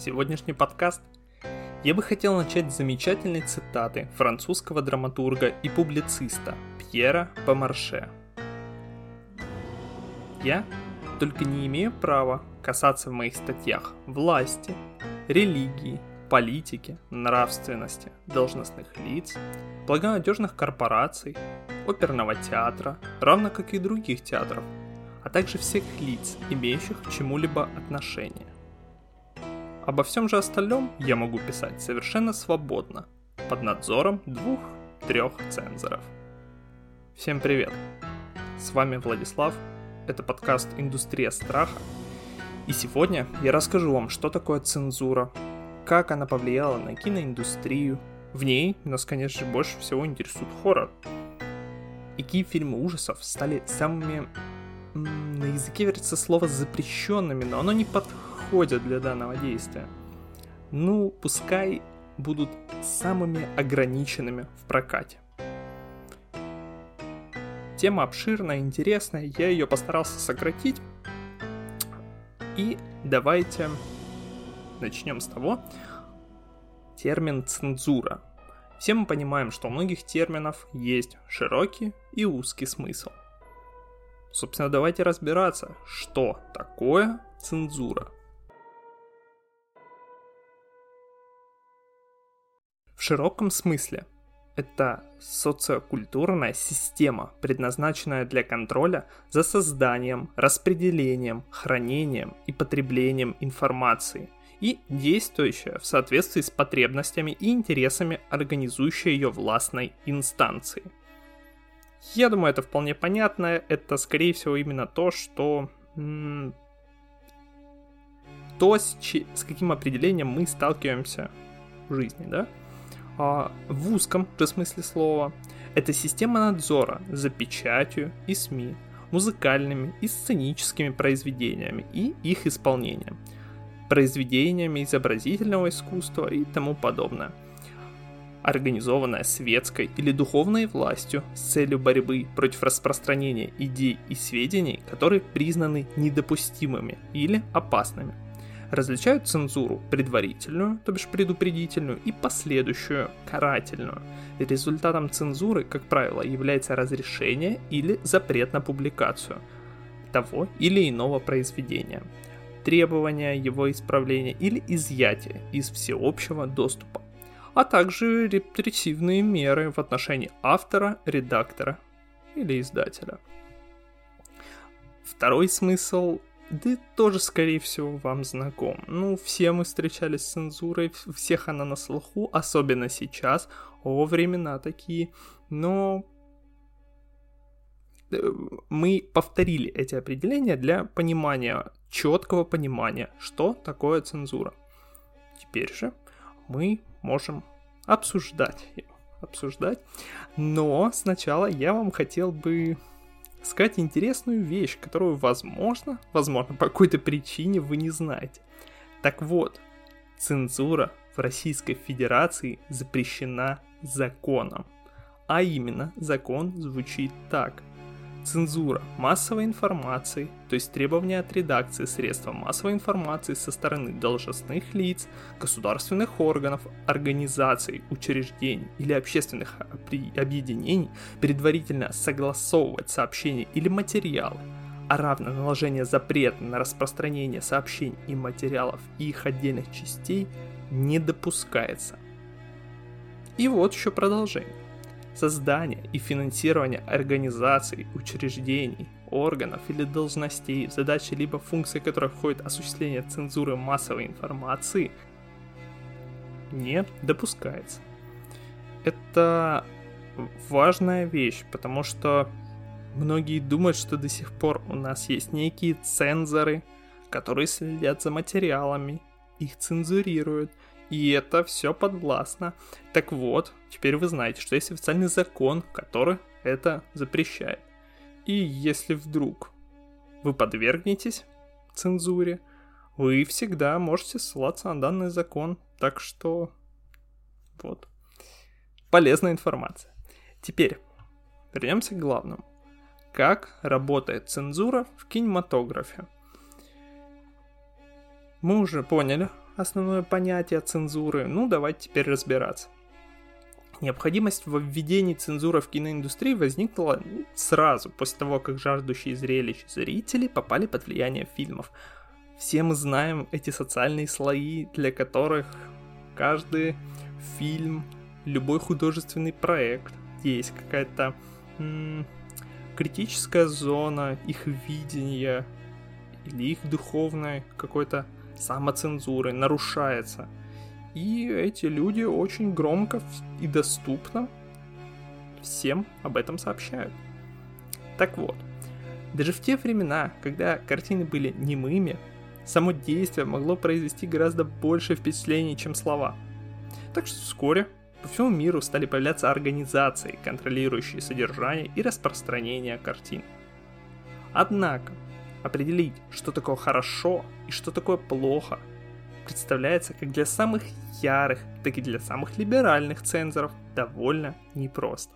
сегодняшний подкаст, я бы хотел начать с замечательной цитаты французского драматурга и публициста Пьера Помарше. «Я только не имею права касаться в моих статьях власти, религии, политики, нравственности, должностных лиц, благонадежных корпораций, оперного театра, равно как и других театров, а также всех лиц, имеющих к чему-либо отношение. Обо всем же остальном я могу писать совершенно свободно, под надзором двух-трех цензоров. Всем привет! С вами Владислав, это подкаст «Индустрия страха», и сегодня я расскажу вам, что такое цензура, как она повлияла на киноиндустрию. В ней нас, конечно же, больше всего интересует хоррор. И какие фильмы ужасов стали самыми на языке верится слово запрещенными, но оно не подходит для данного действия. Ну, пускай будут самыми ограниченными в прокате. Тема обширная, интересная, я ее постарался сократить. И давайте начнем с того. Термин цензура. Все мы понимаем, что у многих терминов есть широкий и узкий смысл. Собственно, давайте разбираться, что такое цензура. В широком смысле это социокультурная система, предназначенная для контроля за созданием, распределением, хранением и потреблением информации и действующая в соответствии с потребностями и интересами организующей ее властной инстанции – я думаю, это вполне понятно. Это, скорее всего, именно то, что... То, с, чи... с каким определением мы сталкиваемся в жизни, да? А, в узком же смысле слова. Это система надзора за печатью и СМИ, музыкальными и сценическими произведениями и их исполнением, произведениями изобразительного искусства и тому подобное – организованная светской или духовной властью с целью борьбы против распространения идей и сведений, которые признаны недопустимыми или опасными. Различают цензуру предварительную, то бишь предупредительную, и последующую, карательную. Результатом цензуры, как правило, является разрешение или запрет на публикацию того или иного произведения, требования его исправления или изъятия из всеобщего доступа а также репрессивные меры в отношении автора, редактора или издателя. Второй смысл да тоже, скорее всего, вам знаком. Ну, все мы встречались с цензурой, всех она на слуху, особенно сейчас, о, времена такие, но э, мы повторили эти определения для понимания, четкого понимания, что такое цензура. Теперь же мы можем обсуждать обсуждать. Но сначала я вам хотел бы сказать интересную вещь, которую, возможно, возможно, по какой-то причине вы не знаете. Так вот, цензура в Российской Федерации запрещена законом. А именно, закон звучит так. Цензура массовой информации, то есть требования от редакции средства массовой информации со стороны должностных лиц, государственных органов, организаций, учреждений или общественных объединений предварительно согласовывать сообщения или материалы, а равно наложение запрета на распространение сообщений и материалов и их отдельных частей не допускается. И вот еще продолжение создание и финансирование организаций, учреждений, органов или должностей, задачи либо функции которых входит осуществление цензуры массовой информации, не допускается. Это важная вещь, потому что многие думают, что до сих пор у нас есть некие цензоры, которые следят за материалами, их цензурируют, и это все подвластно. Так вот, теперь вы знаете, что есть официальный закон, который это запрещает. И если вдруг вы подвергнетесь цензуре, вы всегда можете ссылаться на данный закон. Так что вот. Полезная информация. Теперь вернемся к главному. Как работает цензура в кинематографе? Мы уже поняли, основное понятие цензуры? Ну, давайте теперь разбираться. Необходимость в введении цензуры в киноиндустрии возникла сразу после того, как жаждущие зрелищ зрители попали под влияние фильмов. Все мы знаем эти социальные слои, для которых каждый фильм, любой художественный проект, есть какая-то критическая зона их видения или их духовной какой-то самоцензуры нарушается – и эти люди очень громко и доступно всем об этом сообщают. Так вот, даже в те времена, когда картины были немыми, само действие могло произвести гораздо больше впечатлений, чем слова. Так что вскоре по всему миру стали появляться организации, контролирующие содержание и распространение картин. Однако, определить, что такое хорошо и что такое плохо – представляется как для самых ярых, так и для самых либеральных цензоров довольно непросто.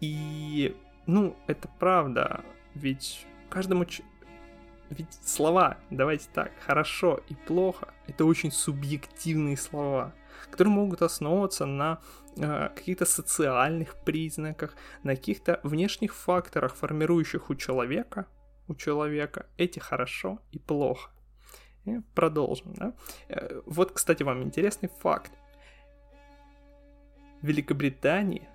И, ну, это правда, ведь каждому... Ч... Ведь слова, давайте так, хорошо и плохо, это очень субъективные слова, которые могут основываться на э, каких-то социальных признаках, на каких-то внешних факторах, формирующих у человека, у человека эти хорошо и плохо. И продолжим. Да? Э, вот, кстати, вам интересный факт. В Великобритании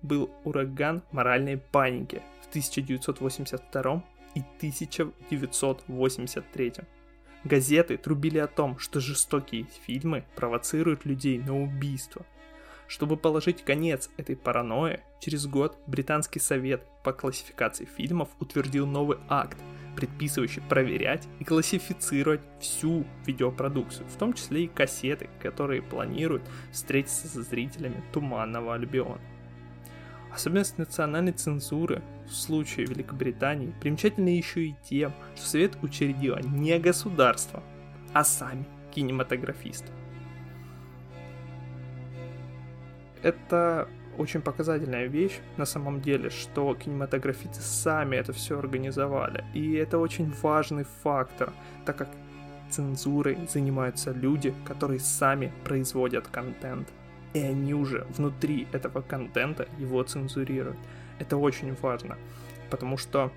был ураган моральной паники в 1982 и 1983. Газеты трубили о том, что жестокие фильмы провоцируют людей на убийство. Чтобы положить конец этой паранойи, через год Британский совет по классификации фильмов утвердил новый акт, предписывающий проверять и классифицировать всю видеопродукцию, в том числе и кассеты, которые планируют встретиться со зрителями Туманного Альбиона. Особенность национальной цензуры в случае Великобритании примечательна еще и тем, что Совет учредило не государство, а сами кинематографисты. Это очень показательная вещь на самом деле, что кинематографисты сами это все организовали. И это очень важный фактор, так как цензурой занимаются люди, которые сами производят контент. И они уже внутри этого контента его цензурируют. Это очень важно, потому что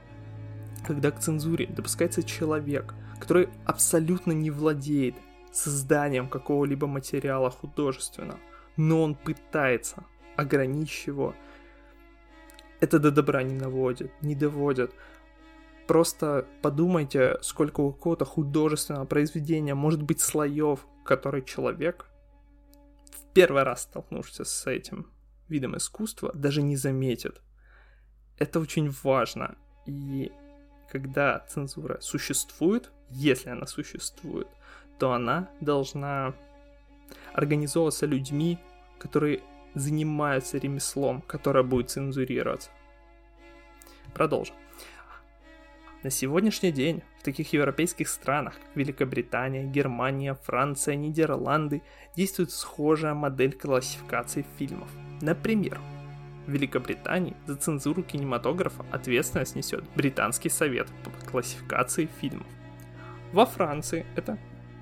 когда к цензуре допускается человек, который абсолютно не владеет созданием какого-либо материала художественного, но он пытается ограничь его. Это до добра не наводит, не доводит. Просто подумайте, сколько у какого-то художественного произведения может быть слоев, который человек, в первый раз столкнувшись с этим видом искусства, даже не заметит. Это очень важно. И когда цензура существует, если она существует, то она должна организовываться людьми, которые занимаются ремеслом, которое будет цензурироваться. Продолжим. На сегодняшний день в таких европейских странах, как Великобритания, Германия, Франция, Нидерланды, действует схожая модель классификации фильмов. Например, в Великобритании за цензуру кинематографа ответственность несет Британский совет по классификации фильмов. Во Франции это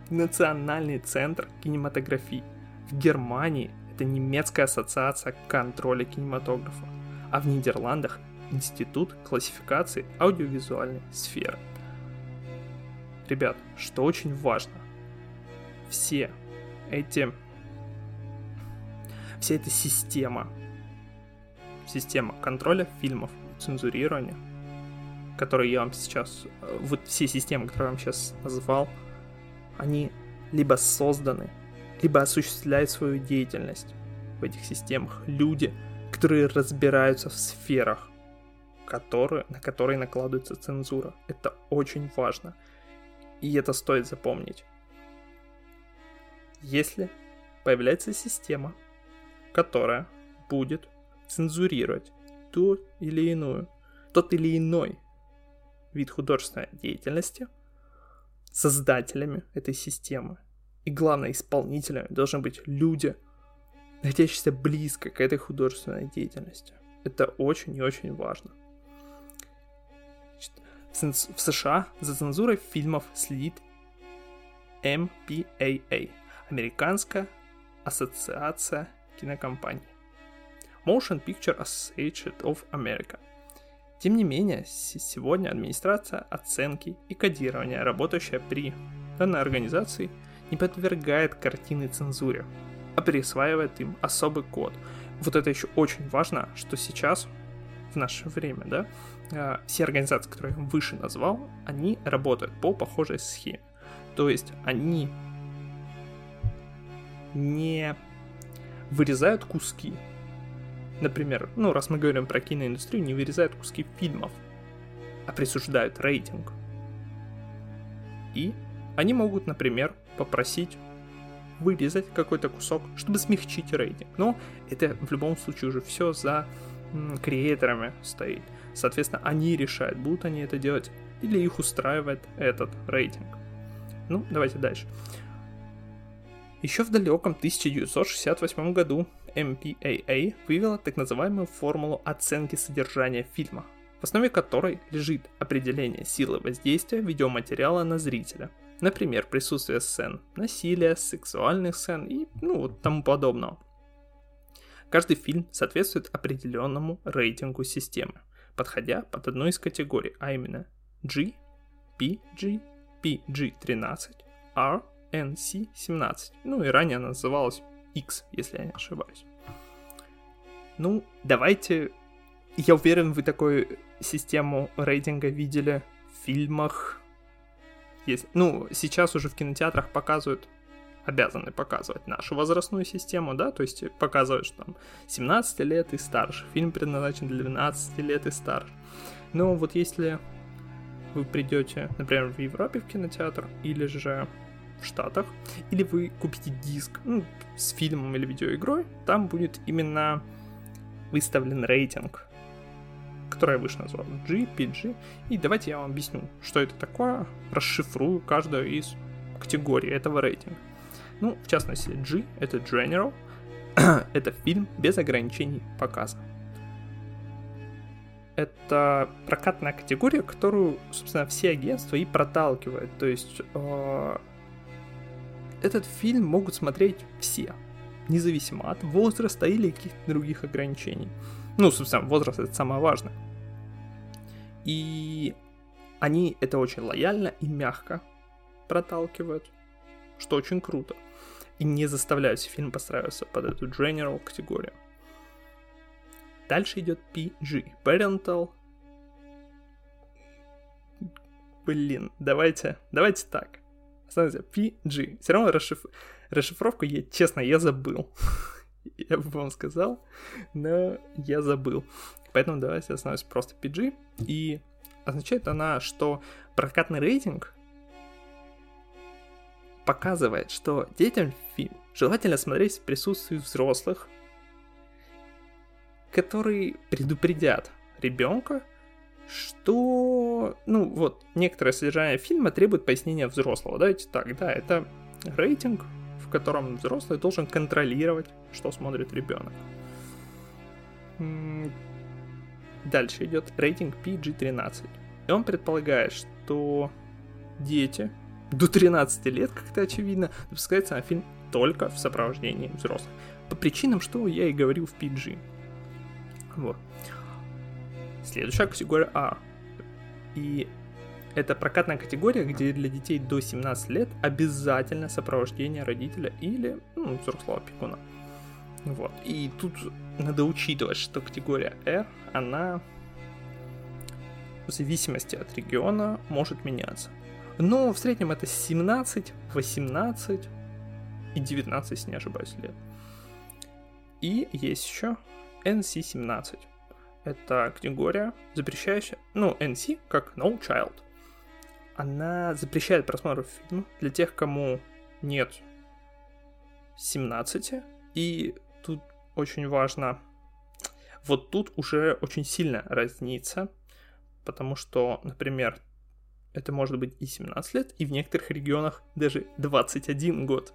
Национальный центр кинематографии. В Германии это немецкая ассоциация контроля кинематографа, а в Нидерландах Институт классификации аудиовизуальной сферы. Ребят, что очень важно, все эти, вся эта система, система контроля фильмов, цензурирования, которые я вам сейчас, э, вот все системы, которые я вам сейчас назвал, они либо созданы либо осуществляют свою деятельность в этих системах люди, которые разбираются в сферах, которые, на которые накладывается цензура. Это очень важно. И это стоит запомнить. Если появляется система, которая будет цензурировать ту или иную, тот или иной вид художественной деятельности, создателями этой системы и главное, исполнителями должны быть люди, находящиеся близко к этой художественной деятельности. Это очень и очень важно. В США за цензурой фильмов следит MPAA – Американская ассоциация кинокомпаний. Motion Picture Association of America. Тем не менее, сегодня администрация оценки и кодирования, работающая при данной организации, не подвергает картины цензуре, а присваивает им особый код. Вот это еще очень важно, что сейчас, в наше время, да, а, все организации, которые я выше назвал, они работают по похожей схеме. То есть они не вырезают куски. Например, ну, раз мы говорим про киноиндустрию, не вырезают куски фильмов, а присуждают рейтинг. И они могут, например, попросить вырезать какой-то кусок, чтобы смягчить рейтинг. Но это в любом случае уже все за креаторами стоит. Соответственно, они решают, будут они это делать или их устраивает этот рейтинг. Ну, давайте дальше. Еще в далеком 1968 году MPAA вывела так называемую формулу оценки содержания фильма, в основе которой лежит определение силы воздействия видеоматериала на зрителя. Например, присутствие сцен насилия, сексуальных сцен и ну тому подобного. Каждый фильм соответствует определенному рейтингу системы, подходя под одну из категорий, а именно G, PG, PG-13, R, NC-17. Ну и ранее она называлась X, если я не ошибаюсь. Ну, давайте... Я уверен, вы такую систему рейтинга видели в фильмах. Есть... Ну, сейчас уже в кинотеатрах показывают обязаны показывать нашу возрастную систему, да, то есть показывают, что там 17 лет и старше, фильм предназначен для 12 лет и старше. Но вот если вы придете, например, в Европе в кинотеатр, или же в Штатах, или вы купите диск ну, с фильмом или видеоигрой, там будет именно выставлен рейтинг, который я выше назвал, G, PG. И давайте я вам объясню, что это такое, расшифрую каждую из категорий этого рейтинга. Ну, в частности, G — это General, это фильм без ограничений показа. Это прокатная категория, которую, собственно, все агентства и проталкивают. То есть э, этот фильм могут смотреть все, независимо от возраста или каких-то других ограничений. Ну, собственно, возраст это самое важное. И они это очень лояльно и мягко проталкивают, что очень круто. И не заставляют фильм подстраиваться под эту general категорию. Дальше идет PG, Parental. Блин, давайте, давайте так. Смотрите, PG. Все равно расшиф... расшифровку, я, честно, я забыл. я бы вам сказал, но я забыл. Поэтому давайте остановимся просто PG. И означает она, что прокатный рейтинг показывает, что детям фильм желательно смотреть в присутствии взрослых, которые предупредят ребенка, что, ну, вот, некоторое содержание фильма требует пояснения взрослого. Давайте так, да, это рейтинг, котором взрослый должен контролировать, что смотрит ребенок. Дальше идет рейтинг PG-13. И он предполагает, что дети до 13 лет, как это очевидно, допускается на фильм только в сопровождении взрослых. По причинам, что я и говорил в PG. Вот. Следующая категория А. И это прокатная категория, где для детей до 17 лет обязательно сопровождение родителя или ну, взрослого опекуна. Вот. И тут надо учитывать, что категория R, она в зависимости от региона может меняться. Но в среднем это 17, 18 и 19, если не ошибаюсь, лет. И есть еще NC-17 это категория, запрещающая, ну, NC, как No Child. Она запрещает просмотр фильма для тех, кому нет 17. И тут очень важно, вот тут уже очень сильно разнится, потому что, например, это может быть и 17 лет, и в некоторых регионах даже 21 год.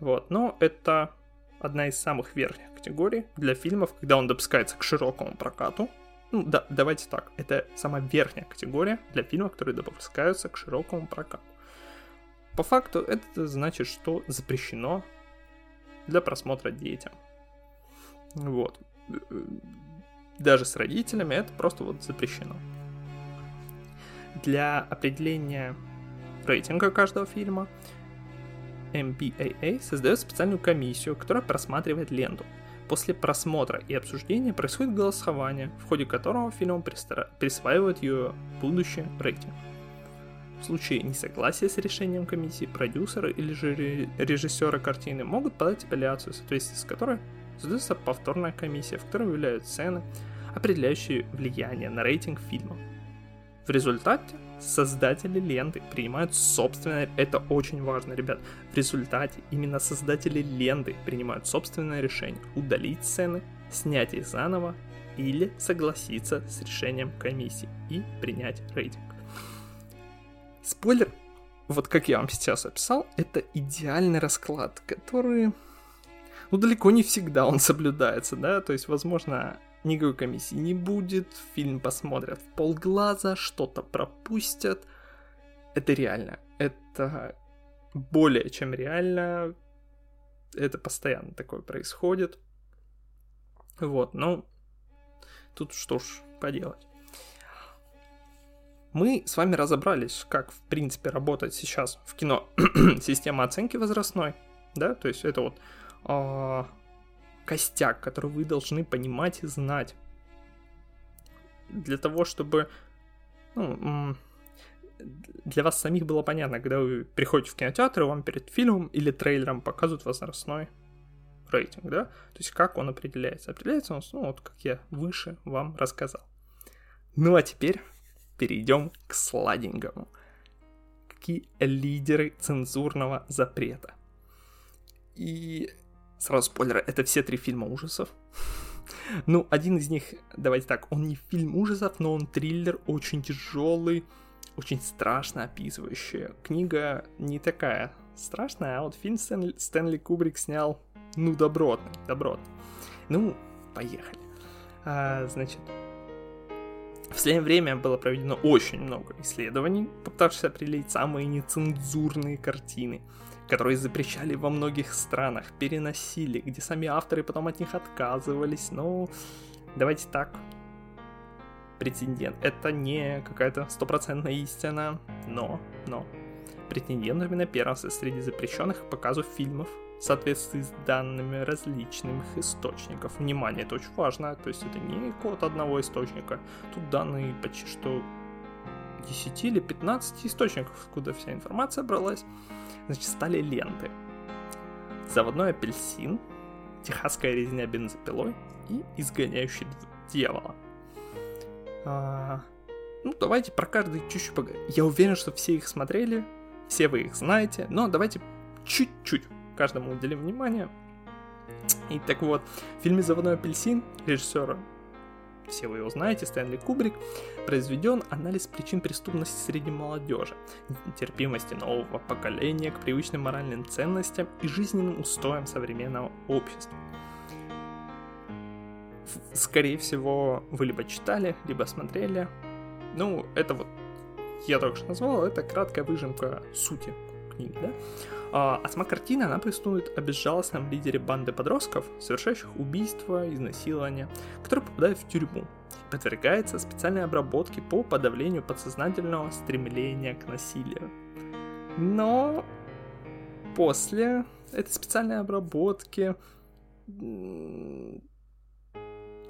Вот, но это одна из самых верхних категорий для фильмов, когда он допускается к широкому прокату. Ну да, давайте так, это самая верхняя категория для фильмов, которые допускаются к широкому прокату. по факту это значит, что запрещено для просмотра детям. Вот. Даже с родителями это просто вот запрещено. Для определения рейтинга каждого фильма MPAA создает специальную комиссию, которая просматривает ленту. После просмотра и обсуждения происходит голосование, в ходе которого фильму присваивают ее будущий рейтинг. В случае несогласия с решением комиссии, продюсеры или же режиссеры картины могут подать апелляцию, в соответствии с которой создается повторная комиссия, в которой выявляют сцены, определяющие влияние на рейтинг фильма. В результате создатели ленты принимают собственное... Это очень важно, ребят. В результате именно создатели ленты принимают собственное решение удалить сцены, снять их заново или согласиться с решением комиссии и принять рейтинг. Спойлер, вот как я вам сейчас описал, это идеальный расклад, который, ну, далеко не всегда он соблюдается, да, то есть, возможно, никакой комиссии не будет, фильм посмотрят в полглаза, что-то пропустят. Это реально, это более чем реально, это постоянно такое происходит. Вот, ну, тут что ж поделать мы с вами разобрались, как, в принципе, работает сейчас в кино система оценки возрастной, да, то есть это вот э, костяк, который вы должны понимать и знать для того, чтобы ну, для вас самих было понятно, когда вы приходите в кинотеатр, и вам перед фильмом или трейлером показывают возрастной рейтинг, да? То есть как он определяется? Определяется он, ну, вот как я выше вам рассказал. Ну а теперь перейдем к сладенькому. Какие лидеры цензурного запрета? И сразу спойлер, это все три фильма ужасов. Ну, один из них, давайте так, он не фильм ужасов, но он триллер, очень тяжелый, очень страшно описывающий. Книга не такая страшная, а вот фильм Стэнли, Стэнли Кубрик снял, ну, добротный, добротный. Ну, поехали. А, значит, в последнее время было проведено очень много исследований, попытавшись определить самые нецензурные картины, которые запрещали во многих странах, переносили, где сами авторы потом от них отказывались. Ну, давайте так. Претендент. Это не какая-то стопроцентная истина, но, но. Претендентами на первенство среди запрещенных показов фильмов в соответствии с данными различных источников. Внимание, это очень важно, то есть это не код одного источника, тут данные почти что 10 или 15 источников, откуда вся информация бралась, значит, стали ленты. Заводной апельсин, техасская резня бензопилой и изгоняющий дьявола. А, ну, давайте про каждый чуть-чуть поговорим. Я уверен, что все их смотрели, все вы их знаете, но давайте чуть-чуть каждому уделим внимание. И так вот, в фильме «Заводной апельсин» режиссера все вы его знаете, Стэнли Кубрик, произведен анализ причин преступности среди молодежи, терпимости нового поколения к привычным моральным ценностям и жизненным устоям современного общества. Скорее всего, вы либо читали, либо смотрели. Ну, это вот, я только что назвал, это краткая выжимка сути книги, да? А, сама картина, она повествует о безжалостном лидере банды подростков, совершающих убийства, изнасилования, который попадает в тюрьму и подвергается специальной обработке по подавлению подсознательного стремления к насилию. Но после этой специальной обработки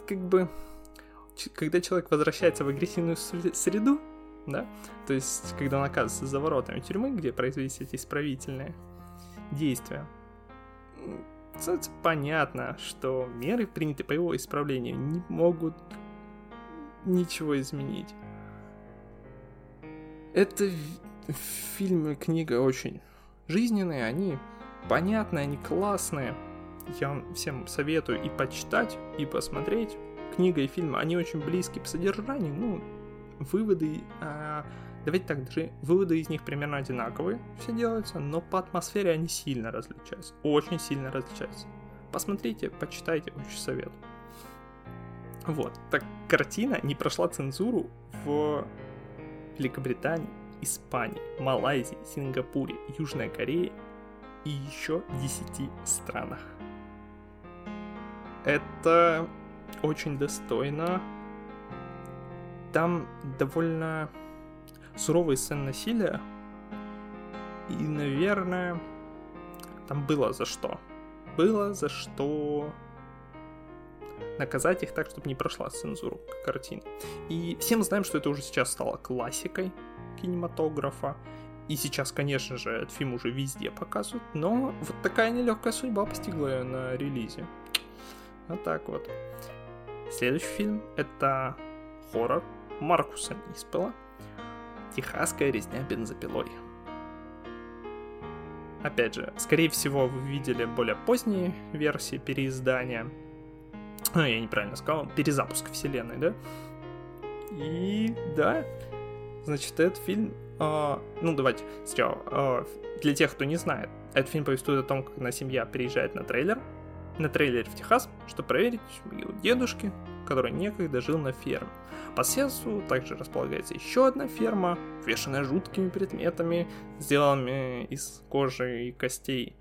как бы когда человек возвращается в агрессивную среду, да, то есть когда он оказывается за воротами тюрьмы, где производились эти исправительные действия. Кстати, понятно, что меры, принятые по его исправлению, не могут ничего изменить. Это фильмы, книга очень жизненные, они понятные, они классные. Я вам всем советую и почитать, и посмотреть. Книга и фильм, они очень близки по содержанию, ну, выводы а, Давайте так, даже выводы из них примерно одинаковые, все делаются, но по атмосфере они сильно различаются, очень сильно различаются. Посмотрите, почитайте, очень советую. Вот, так картина не прошла цензуру в Великобритании, Испании, Малайзии, Сингапуре, Южной Корее и еще 10 странах. Это очень достойно. Там довольно суровые сцены насилия. И, наверное, там было за что. Было за что наказать их так, чтобы не прошла цензуру картин. И все мы знаем, что это уже сейчас стало классикой кинематографа. И сейчас, конечно же, этот фильм уже везде показывают, но вот такая нелегкая судьба постигла ее на релизе. Вот так вот. Следующий фильм — это хоррор Маркуса Ниспела «Техасская резня бензопилой». Опять же, скорее всего, вы видели более поздние версии переиздания. Ну, я неправильно сказал, перезапуск вселенной, да? И да, значит, этот фильм... Э, ну, давайте сначала. Э, для тех, кто не знает, этот фильм повествует о том, как одна семья приезжает на трейлер, на трейлере в Техас, чтобы проверить могилу дедушки, который некогда жил на ферме. По соседству также располагается еще одна ферма, увешанная жуткими предметами, сделанными из кожи и костей.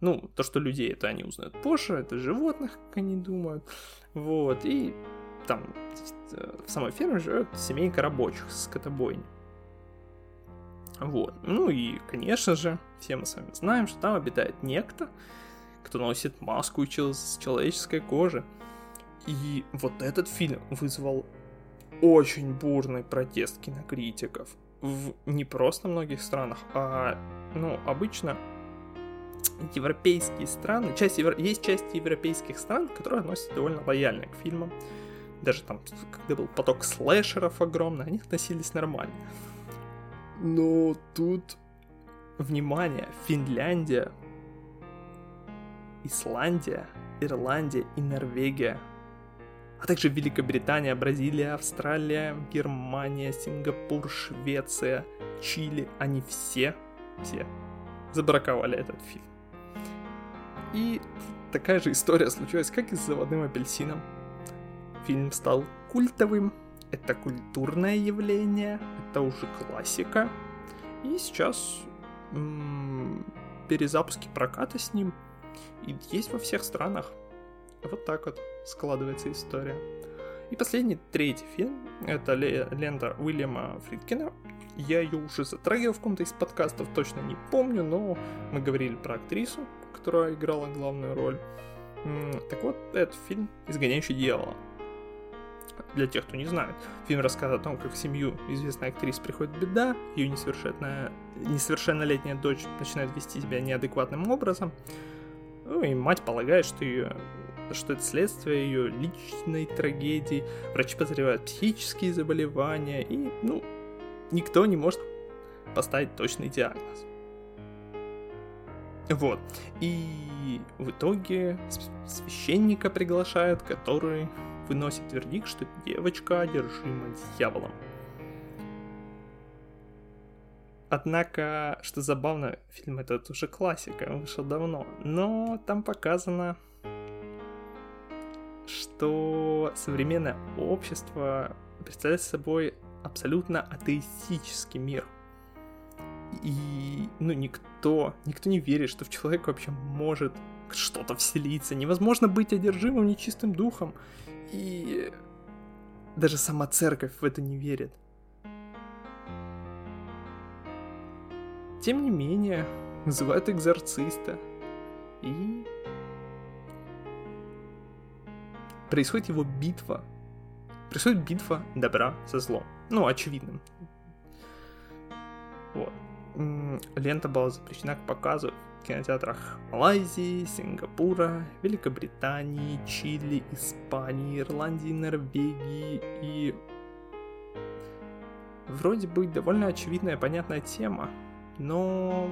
Ну, то, что людей это они узнают позже, это животных, как они думают. Вот, и там в самой ферме живет семейка рабочих с скотобойни. Вот. Ну и, конечно же, все мы с вами знаем, что там обитает некто, кто носит маску из человеческой кожи. И вот этот фильм вызвал очень бурный протест кинокритиков в не просто многих странах, а, ну, обычно европейские страны, часть евро... есть части европейских стран, которые относятся довольно лояльно к фильмам. Даже там, когда был поток слэшеров огромный, они относились нормально. Но тут, внимание, Финляндия, Исландия, Ирландия и Норвегия а также Великобритания, Бразилия, Австралия, Германия, Сингапур, Швеция, Чили, они все, все забраковали этот фильм. И такая же история случилась, как и с заводным апельсином. Фильм стал культовым, это культурное явление, это уже классика. И сейчас м- перезапуски проката с ним есть во всех странах. Вот так вот складывается история. И последний, третий фильм, это лента Уильяма Фридкина. Я ее уже затрагивал в каком-то из подкастов, точно не помню, но мы говорили про актрису, которая играла главную роль. Так вот, этот фильм «Изгоняющий дьявола». Для тех, кто не знает, фильм рассказывает о том, как в семью известной актрисы приходит беда, ее несовершенная, несовершеннолетняя дочь начинает вести себя неадекватным образом, ну и мать полагает, что ее что это следствие ее личной трагедии, врачи подозревают психические заболевания, и, ну, никто не может поставить точный диагноз. Вот. И в итоге священника приглашают, который выносит вердикт, что девочка одержима дьяволом. Однако, что забавно, фильм этот уже классика, он вышел давно, но там показано что современное общество представляет собой абсолютно атеистический мир. И, ну, никто, никто не верит, что в человека вообще может что-то вселиться. Невозможно быть одержимым нечистым духом. И даже сама церковь в это не верит. Тем не менее, вызывают экзорциста. И происходит его битва. Происходит битва добра со злом. Ну, очевидным. Вот. Лента была запрещена к показу в кинотеатрах Малайзии, Сингапура, Великобритании, Чили, Испании, Ирландии, Норвегии и... Вроде бы довольно очевидная, понятная тема, но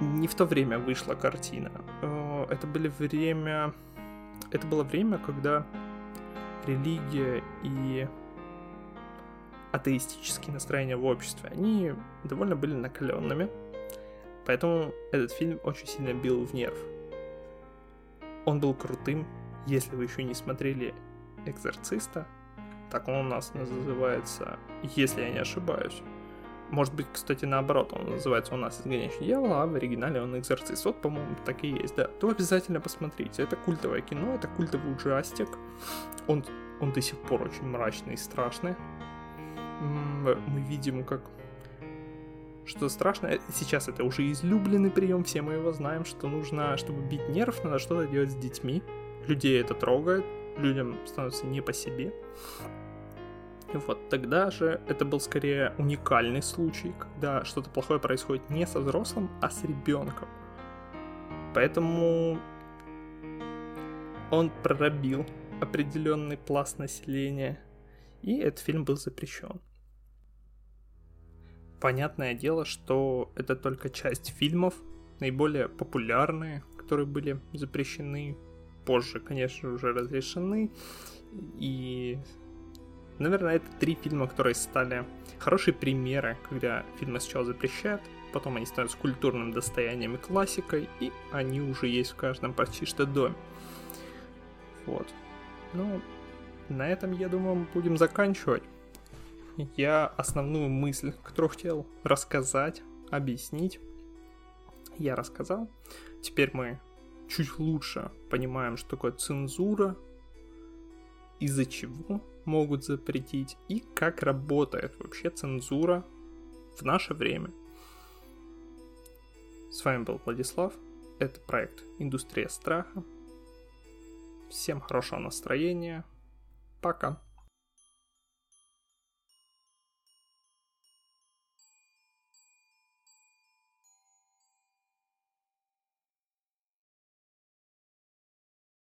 не в то время вышла картина. Э, это были время... Это было время, когда религия и атеистические настроения в обществе, они довольно были накаленными. Поэтому этот фильм очень сильно бил в нерв. Он был крутым. Если вы еще не смотрели «Экзорциста», Так он у нас называется, если я не ошибаюсь. Может быть, кстати, наоборот, он называется у нас «Изгоняющий дьявола», а в оригинале он «Экзорцист». Вот, по-моему, так и есть, да. То обязательно посмотрите. Это культовое кино, это культовый ужастик. Он, он до сих пор очень мрачный и страшный. Мы видим, как что страшно, сейчас это уже излюбленный прием, все мы его знаем, что нужно, чтобы бить нерв, надо что-то делать с детьми. Людей это трогает, людям становится не по себе. Вот тогда же это был скорее уникальный случай, когда что-то плохое происходит не со взрослым, а с ребенком. Поэтому он пробил определенный пласт населения, и этот фильм был запрещен. Понятное дело, что это только часть фильмов, наиболее популярные, которые были запрещены, позже, конечно, уже разрешены, и Наверное, это три фильма, которые стали хорошие примеры, когда фильмы сначала запрещают, потом они становятся культурным достоянием и классикой, и они уже есть в каждом почти что доме. Вот. Ну, на этом, я думаю, мы будем заканчивать. Я основную мысль, которую хотел рассказать, объяснить, я рассказал. Теперь мы чуть лучше понимаем, что такое цензура, из-за чего могут запретить и как работает вообще цензура в наше время. С вами был Владислав. Это проект «Индустрия страха». Всем хорошего настроения. Пока.